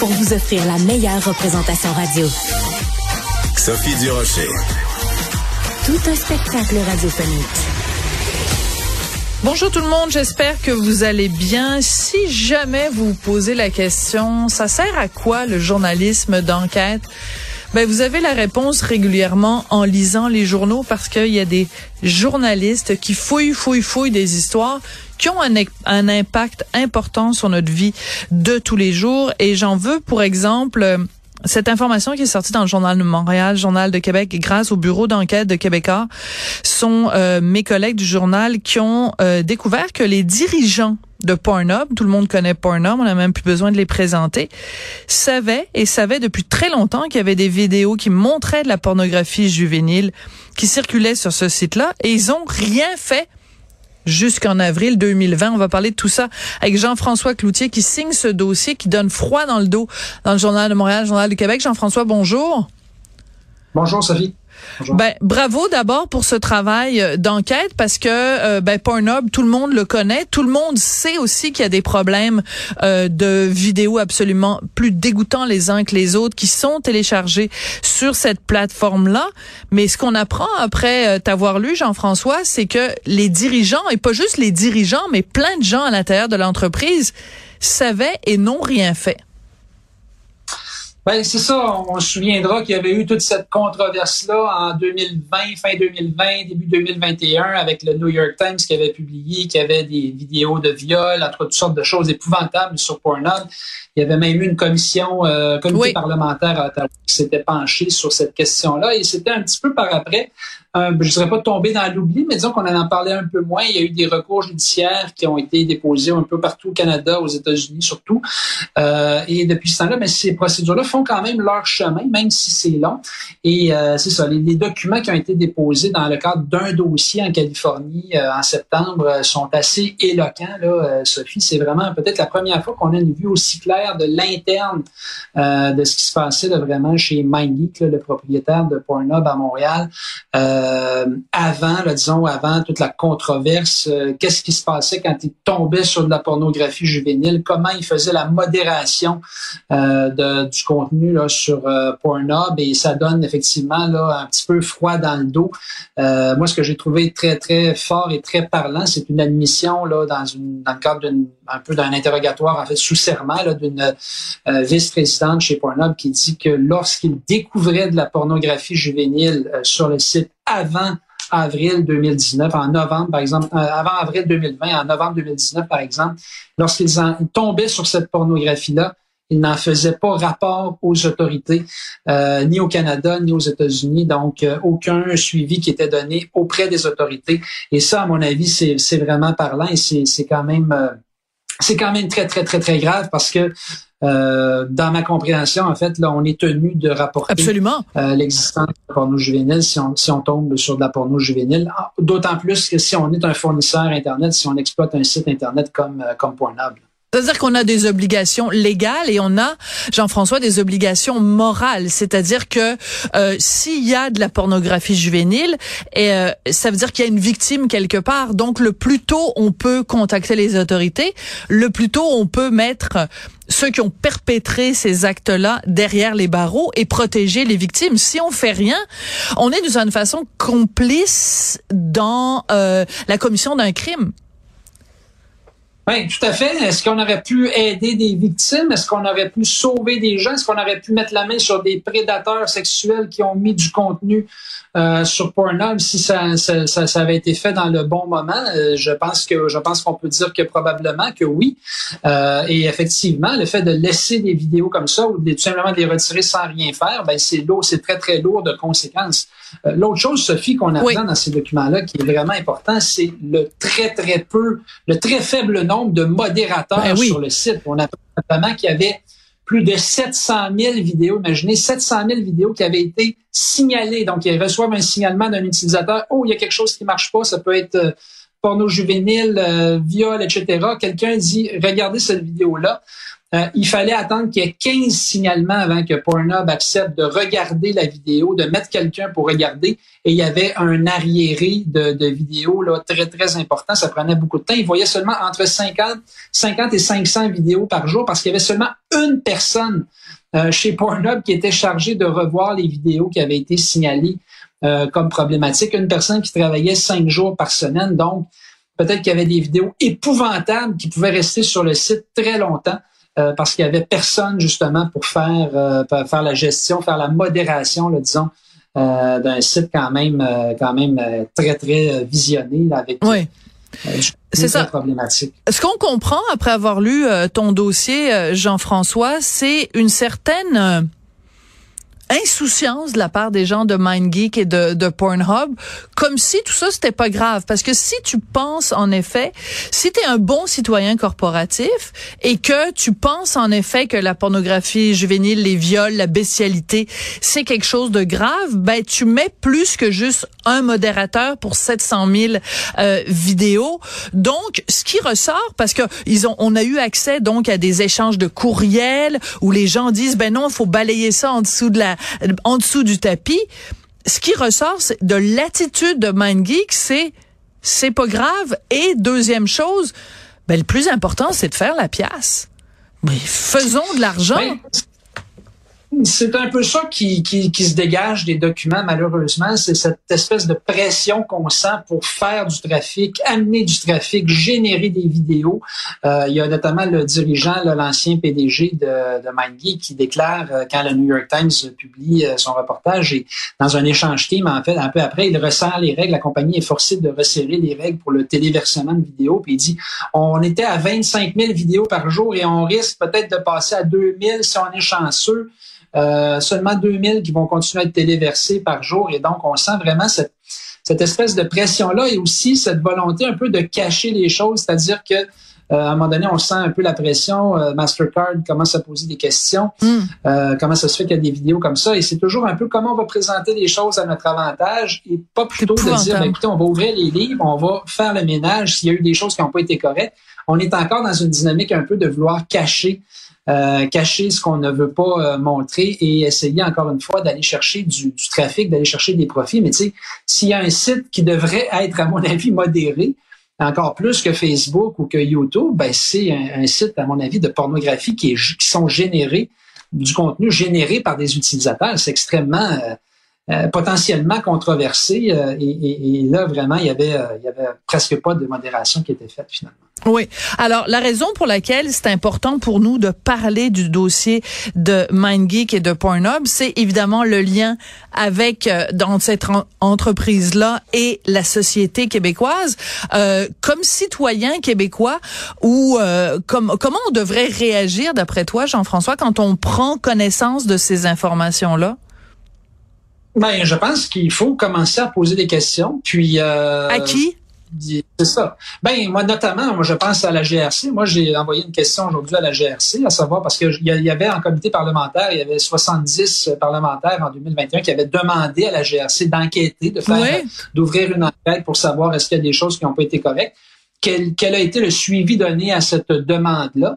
pour vous offrir la meilleure représentation radio. Sophie Durocher. Tout un spectacle radiophonique. Bonjour tout le monde, j'espère que vous allez bien. Si jamais vous vous posez la question, ça sert à quoi le journalisme d'enquête? Ben, vous avez la réponse régulièrement en lisant les journaux parce qu'il y a des journalistes qui fouillent, fouillent, fouillent des histoires qui ont un, impact important sur notre vie de tous les jours. Et j'en veux pour exemple cette information qui est sortie dans le Journal de Montréal, Journal de Québec, grâce au bureau d'enquête de Québécois, sont euh, mes collègues du journal qui ont euh, découvert que les dirigeants de Pornhub, tout le monde connaît Pornhub, on n'a même plus besoin de les présenter, savaient et savaient depuis très longtemps qu'il y avait des vidéos qui montraient de la pornographie juvénile qui circulait sur ce site-là et ils ont rien fait jusqu'en avril 2020. On va parler de tout ça avec Jean-François Cloutier qui signe ce dossier qui donne froid dans le dos dans le Journal de Montréal, Journal du Québec. Jean-François, bonjour. Bonjour Sophie. Ben, bravo d'abord pour ce travail euh, d'enquête parce que euh, ben, Pornhub, tout le monde le connaît, tout le monde sait aussi qu'il y a des problèmes euh, de vidéos absolument plus dégoûtants les uns que les autres qui sont téléchargés sur cette plateforme-là. Mais ce qu'on apprend après t'avoir lu, Jean-François, c'est que les dirigeants, et pas juste les dirigeants, mais plein de gens à l'intérieur de l'entreprise, savaient et n'ont rien fait. Ben, c'est ça. On se souviendra qu'il y avait eu toute cette controverse-là en 2020, fin 2020, début 2021, avec le New York Times qui avait publié qu'il y avait des vidéos de viol, entre toutes sortes de choses épouvantables sur Pornhub. Il y avait même eu une commission, euh, comité parlementaire à Ottawa qui s'était penchée sur cette question-là. Et c'était un petit peu par après euh, je ne dirais pas tomber dans l'oubli, mais disons qu'on en parlait un peu moins. Il y a eu des recours judiciaires qui ont été déposés un peu partout au Canada, aux États-Unis surtout. Euh, et depuis ce temps-là, mais ben, ces procédures-là font quand même leur chemin, même si c'est long. Et euh, c'est ça, les, documents qui ont été déposés dans le cadre d'un dossier en Californie en septembre sont assez éloquents. Là, Sophie, c'est vraiment peut-être la première fois qu'on a une vue aussi claire de l'interne de ce qui se passait vraiment chez MindGeek, le propriétaire de Pornhub à Montréal. Avant, là, disons, avant toute la controverse, euh, qu'est-ce qui se passait quand il tombait sur de la pornographie juvénile, comment il faisait la modération euh, de, du contenu là, sur Pornhub? Et ça donne effectivement là, un petit peu froid dans le dos. moi, ce que j'ai trouvé très, très fort et très parlant, c'est une admission là, dans, une, dans le cadre d'une un peu d'un interrogatoire en fait sous serment d'une vice-présidente chez Pornhub qui dit que lorsqu'il découvrait de la pornographie juvénile sur le site avant avril 2019, en novembre, par exemple, euh, avant avril 2020, en novembre 2019, par exemple, lorsqu'ils tombaient sur cette pornographie-là, ils n'en faisaient pas rapport aux autorités, euh, ni au Canada, ni aux États-Unis. Donc, euh, aucun suivi qui était donné auprès des autorités. Et ça, à mon avis, c'est vraiment parlant et c'est quand même... c'est quand même très, très, très, très grave parce que euh, dans ma compréhension, en fait, là, on est tenu de rapporter Absolument. Euh, l'existence de la porno juvénile si on, si on tombe sur de la porno juvénile. Ah, d'autant plus que si on est un fournisseur Internet, si on exploite un site Internet comme, euh, comme Pornhub. C'est-à-dire qu'on a des obligations légales et on a, Jean-François, des obligations morales. C'est-à-dire que euh, s'il y a de la pornographie juvénile, et, euh, ça veut dire qu'il y a une victime quelque part. Donc, le plus tôt on peut contacter les autorités, le plus tôt on peut mettre ceux qui ont perpétré ces actes-là derrière les barreaux et protéger les victimes. Si on fait rien, on est d'une façon complice dans euh, la commission d'un crime. Oui, tout à fait. Est-ce qu'on aurait pu aider des victimes? Est-ce qu'on aurait pu sauver des gens? Est-ce qu'on aurait pu mettre la main sur des prédateurs sexuels qui ont mis du contenu euh, sur Pornhub? Si ça, ça, ça, avait été fait dans le bon moment? Euh, je pense que je pense qu'on peut dire que probablement que oui. Euh, et effectivement, le fait de laisser des vidéos comme ça ou de, tout simplement de les retirer sans rien faire, ben c'est lourd, c'est très très lourd de conséquences. L'autre chose, Sophie, qu'on apprend dans ces documents-là, qui est vraiment important, c'est le très très peu, le très faible nombre de modérateurs ben sur le site. On apprend notamment qu'il y avait plus de 700 000 vidéos. Imaginez 700 000 vidéos qui avaient été signalées. Donc, ils reçoivent un signalement d'un utilisateur. Oh, il y a quelque chose qui marche pas. Ça peut être euh, porno juvénile, euh, viol, etc. Quelqu'un dit, regardez cette vidéo-là. Euh, il fallait attendre qu'il y ait 15 signalements avant que Pornhub accepte de regarder la vidéo, de mettre quelqu'un pour regarder. Et il y avait un arriéré de, vidéos là, très, très important. Ça prenait beaucoup de temps. Il voyait seulement entre 50, 50 et 500 vidéos par jour parce qu'il y avait seulement une personne euh, chez Pornhub qui était chargée de revoir les vidéos qui avaient été signalées euh, comme problématiques. Une personne qui travaillait cinq jours par semaine. Donc, peut-être qu'il y avait des vidéos épouvantables qui pouvaient rester sur le site très longtemps. Euh, parce qu'il y avait personne justement pour faire euh, faire la gestion, faire la modération, disons, euh, d'un site quand même quand même très très visionné avec oui. c'est ça. Problématique. Ce qu'on comprend après avoir lu ton dossier, Jean-François, c'est une certaine insouciance de la part des gens de MindGeek et de, Pornhub, comme si tout ça c'était pas grave. Parce que si tu penses en effet, si tu es un bon citoyen corporatif et que tu penses en effet que la pornographie juvénile, les viols, la bestialité, c'est quelque chose de grave, ben tu mets plus que juste un modérateur pour 700 000 euh, vidéos. Donc, ce qui ressort, parce que ils ont, on a eu accès donc à des échanges de courriels où les gens disent ben non, faut balayer ça en dessous de la en dessous du tapis. Ce qui ressort de l'attitude de MindGeek, c'est c'est pas grave. Et deuxième chose, ben, le plus important, c'est de faire la pièce. Mais faisons de l'argent. C'est un peu ça qui, qui, qui, se dégage des documents, malheureusement. C'est cette espèce de pression qu'on sent pour faire du trafic, amener du trafic, générer des vidéos. Euh, il y a notamment le dirigeant, l'ancien PDG de, de MindGeek, qui déclare, euh, quand le New York Times publie euh, son reportage, et dans un échange team, en fait, un peu après, il resserre les règles. La compagnie est forcée de resserrer les règles pour le téléversement de vidéos. Puis il dit, on était à 25 000 vidéos par jour et on risque peut-être de passer à 2000 si on est chanceux. Euh, seulement 2000 qui vont continuer à être téléversés par jour. Et donc, on sent vraiment cette, cette espèce de pression-là et aussi cette volonté un peu de cacher les choses, c'est-à-dire que euh, à un moment donné, on sent un peu la pression. Euh, Mastercard commence à poser des questions. Hmm. Euh, comment ça se fait qu'il y a des vidéos comme ça? Et c'est toujours un peu comment on va présenter les choses à notre avantage et pas plutôt de dire, ben, écoutez, on va ouvrir les livres, on va faire le ménage s'il y a eu des choses qui n'ont pas été correctes. On est encore dans une dynamique un peu de vouloir cacher euh, cacher ce qu'on ne veut pas euh, montrer et essayer encore une fois d'aller chercher du, trafic, d'aller chercher des profits. Mais tu sais, s'il y a un site qui devrait être, à mon avis, modéré, encore plus que Facebook ou que YouTube, ben c'est un, site, à mon avis, de pornographie qui, est, sont générés, du contenu généré par des utilisateurs. C'est extrêmement euh, potentiellement controversé et, et, là vraiment il y avait il y avait presque pas de modération qui était faite finalement. Oui. Alors, la raison pour laquelle c'est important pour nous de parler du dossier de MindGeek et de Pornhub, c'est évidemment le lien avec euh, dans cette entreprise-là et la société québécoise. Euh, comme citoyen québécois, ou euh, comme, comment on devrait réagir, d'après toi, Jean-François, quand on prend connaissance de ces informations-là? Ben, je pense qu'il faut commencer à poser des questions. Puis euh, à qui? C'est ça. Ben moi notamment, moi je pense à la GRC. Moi j'ai envoyé une question aujourd'hui à la GRC, à savoir parce qu'il y avait en comité parlementaire, il y avait 70 parlementaires en 2021 qui avaient demandé à la GRC d'enquêter, de faire, d'ouvrir une enquête pour savoir est-ce qu'il y a des choses qui n'ont pas été correctes. Quel, quel, a été le suivi donné à cette demande-là?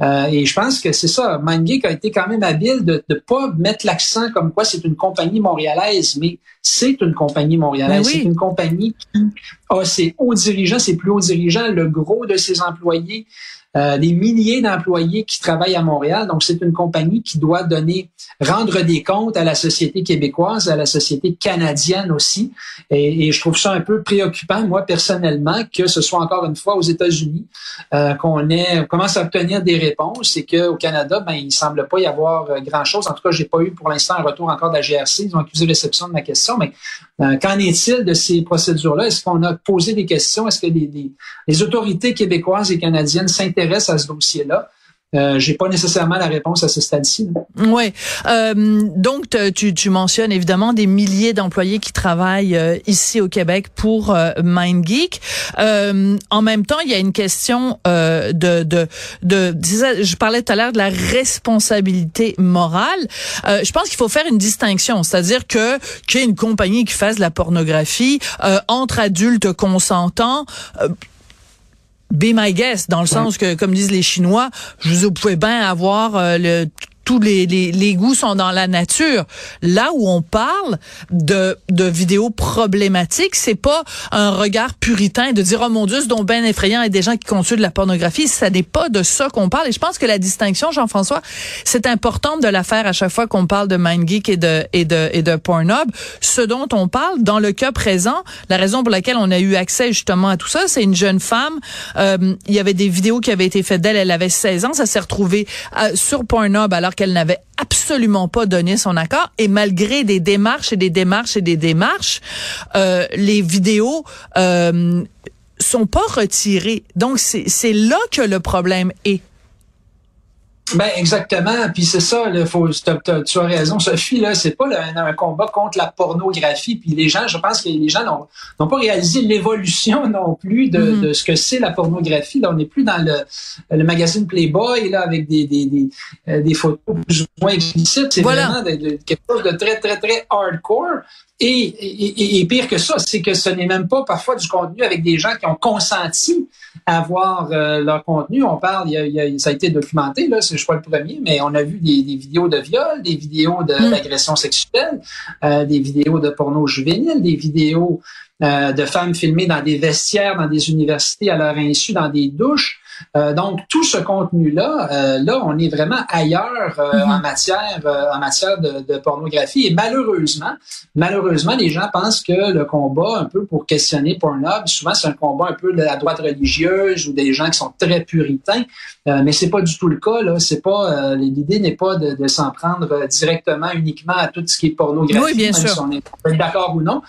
Euh, et je pense que c'est ça. MindGeek a été quand même habile de ne pas mettre l'accent comme quoi c'est une compagnie montréalaise, mais c'est une compagnie montréalaise. Ben c'est une compagnie qui a ses hauts dirigeants, ses plus hauts dirigeants, le gros de ses employés euh, des milliers d'employés qui travaillent à Montréal. Donc, c'est une compagnie qui doit donner, rendre des comptes à la société québécoise, à la société canadienne aussi. Et, et je trouve ça un peu préoccupant, moi, personnellement, que ce soit encore une fois aux États-Unis euh, qu'on commence à obtenir des réponses et qu'au Canada, ben, il semble pas y avoir euh, grand-chose. En tout cas, j'ai pas eu pour l'instant un retour encore de la GRC. Ils ont accusé réception de ma question, mais euh, qu'en est-il de ces procédures-là? Est-ce qu'on a posé des questions? Est-ce que les, les, les autorités québécoises et canadiennes s'intéressent à ce dossier-là. Euh, j'ai pas nécessairement la réponse à ce stade-ci. Oui. Euh, donc, tu, tu, mentionnes évidemment des milliers d'employés qui travaillent euh, ici au Québec pour MindGeek. En même temps, il y a une question de, de, de, je parlais tout à l'heure de la responsabilité morale. je pense qu'il faut faire une distinction, c'est-à-dire que qu'il y ait une compagnie qui fasse de la pornographie entre adultes consentants be my guest, dans le sens que, comme disent les Chinois, je vous pouvez bien avoir euh, le tous les, les, les, goûts sont dans la nature. Là où on parle de, de vidéos problématiques, c'est pas un regard puritain de dire oh mon Dieu, c'est donc bien effrayant et des gens qui consultent de la pornographie. Ça n'est pas de ça qu'on parle. Et je pense que la distinction, Jean-François, c'est important de la faire à chaque fois qu'on parle de MindGeek et de et de et de Pornhub. Ce dont on parle dans le cas présent, la raison pour laquelle on a eu accès justement à tout ça, c'est une jeune femme. Euh, il y avait des vidéos qui avaient été faites d'elle. Elle avait 16 ans. Ça s'est retrouvé euh, sur Pornhub alors qu'elle n'avait absolument pas donné son accord et malgré des démarches et des démarches et des démarches, euh, les vidéos euh, sont pas retirées. Donc c'est là que le problème est. Ben exactement, puis c'est ça. Là, faut, tu as raison, Sophie. Là, c'est pas un, combat contre la pornographie. Puis les gens, je pense que les gens n'ont pas réalisé l'évolution non plus de, mm-hmm. de ce que c'est la pornographie. Là, on n'est plus dans le, le magazine Playboy là avec des des, des, euh, des photos plus ou moins explicites. C'est vraiment quelque chose de très très très hardcore. Et, et, et, pire que ça, c'est que ce n'est même pas parfois du contenu avec des gens qui ont consenti à voir euh, leur contenu. On parle, il y a, ça a été documenté, là, je suis pas le premier, mais on a vu des, des vidéos de viol, des vidéos mm. d'agression sexuelle, euh, des vidéos de porno juvénile, des vidéos euh, de femmes filmées dans des vestiaires, dans des universités à leur insu, dans des douches. Euh, donc tout ce contenu-là, euh, là, on est vraiment ailleurs euh, mm-hmm. en matière en matière de, de, pornographie. Et malheureusement, malheureusement, les gens pensent que le combat, un peu pour questionner Pornhub, souvent c'est un combat un peu de la droite religieuse ou des gens qui sont très puritains. mais c'est pas du tout le cas. Là, c'est pas l'idée n'est pas de, de s'en prendre directement uniquement à tout ce qui est pornographie, oui, bien sûr. si on est d'accord ou non.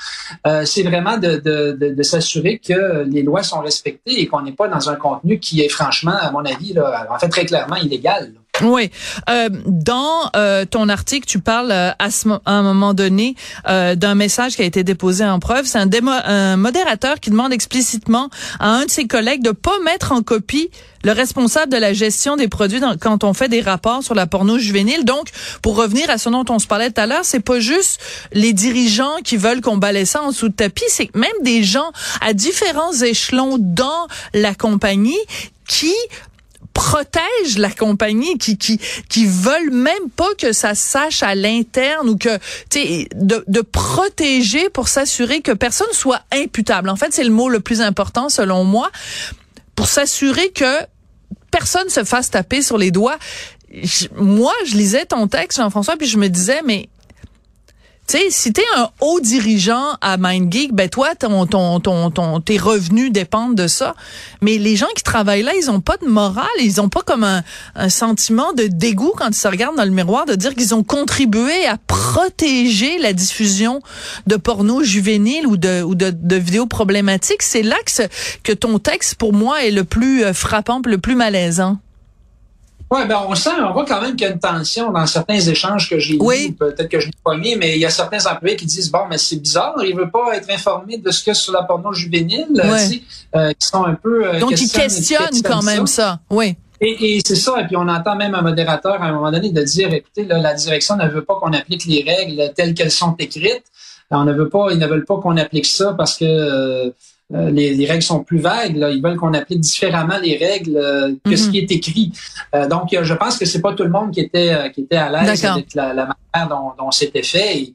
c'est vraiment de, s'assurer que les lois sont respectées et qu'on n'est pas dans un contenu qui est franchement, à mon avis, là, en fait, très clairement illégal. Oui. Euh, dans euh, ton article, tu parles euh, à, un moment donné euh, d'un message qui a été déposé en preuve. C'est un, un, modérateur qui demande explicitement à un de ses collègues de pas mettre en copie le responsable de la gestion des produits quand on fait des rapports sur la porno juvénile. Donc, pour revenir à ce dont on se parlait tout à l'heure, c'est pas juste les dirigeants qui veulent qu'on balaie ça en dessous de tapis, c'est même des gens à différents échelons dans la compagnie qui protègent la compagnie, qui qui qui veulent même pas que ça sache à l'interne ou que tu de, de protéger pour s'assurer que personne soit imputable. En fait, c'est le mot le plus important selon moi pour s'assurer que personne se fasse taper sur les doigts. moi, je lisais ton texte, Jean-François, puis je me disais, mais tu sais, si t'es un haut dirigeant à MindGeek, ben toi, ton, ton, ton, ton, tes revenus dépendent de ça. Mais les gens qui travaillent là, ils ont pas de morale, ils ont pas comme un, un sentiment de dégoût quand ils se regardent dans le miroir de dire qu'ils ont contribué à protéger la diffusion de porno juvénile ou de, ou de, de vidéos problématiques. C'est là que, que ton texte, pour moi, est le plus euh, frappant, le plus malaisant. Oui, ben on sent, on voit quand même qu'il y a une tension dans certains échanges que j'ai oui. peut-être que je n'ai pas mis, mais il y a certains employés qui disent bon, mais c'est bizarre, il veut pas être informé de ce que sur la porno juvénile, euh, qui sont un peu euh, donc ils questionnent quand même ça, oui. Et, et c'est ça, et puis on entend même un modérateur à un moment donné de dire, écoutez, la direction ne veut pas qu'on applique les règles telles qu'elles sont écrites. On ne veut pas, ils ne veulent pas qu'on applique ça parce que euh, les, règles sont plus vagues. Là. Ils veulent qu'on applique différemment les règles euh, que ce mhm. qui est écrit. Euh, donc, je pense que c'est pas tout le monde qui était qui était à l'aise avec la, manière dont, dont c'était fait. Et,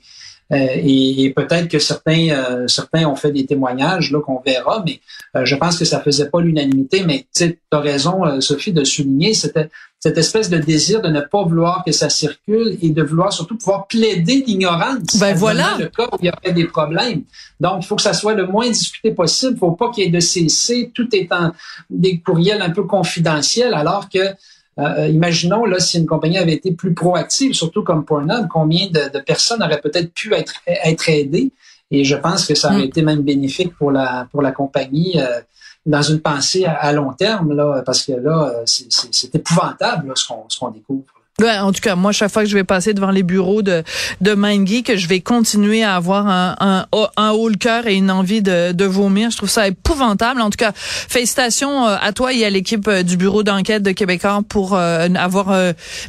et, peut-être que certains certains ont fait des témoignages là qu'on verra, mais je pense que ça faisait pas l'unanimité. Mais tu as raison, Sophie, de souligner, c'était cette espèce de désir de ne pas vouloir que ça circule et de vouloir surtout pouvoir plaider l'ignorance. Ben voilà. Le cas où il y aurait des problèmes. Donc, il faut que ça soit le moins discuté possible. Il faut pas qu'il y ait de CC. Tout étant des courriels un peu confidentiels, alors que euh, imaginons là si une compagnie avait été plus proactive, surtout comme Pornhub, combien de, personnes auraient peut-être pu être être aidées? Et je pense que ça aurait mm. été même bénéfique pour la pour la compagnie. Euh, dans une pensée à, long terme, là, parce que là, c'est épouvantable ce qu'on découvre. Ouais, en tout cas, moi, chaque fois que je vais passer devant les bureaux de de MindGeek, je vais continuer à avoir un, un, un haut le cœur et une envie de, de vomir. Je trouve ça épouvantable. En tout cas, félicitations euh, à toi et à l'équipe euh, du bureau d'enquête de Québécois pour euh, avoir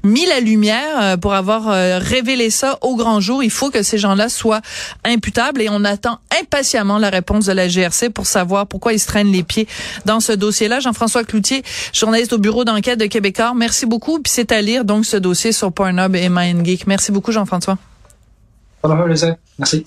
mis la lumière, pour avoir révélé ça au grand jour. Il faut que ces gens-là soient imputables et on attend impatiemment la réponse de la GRC pour savoir pourquoi ils se traînent les pieds dans ce dossier-là. Jean-François Cloutier, journaliste au bureau d'enquête de Québécois, merci beaucoup. Puis c'est à lire donc dossier sur Pornhub et MindGeek. Merci beaucoup, Jean-François. Merci.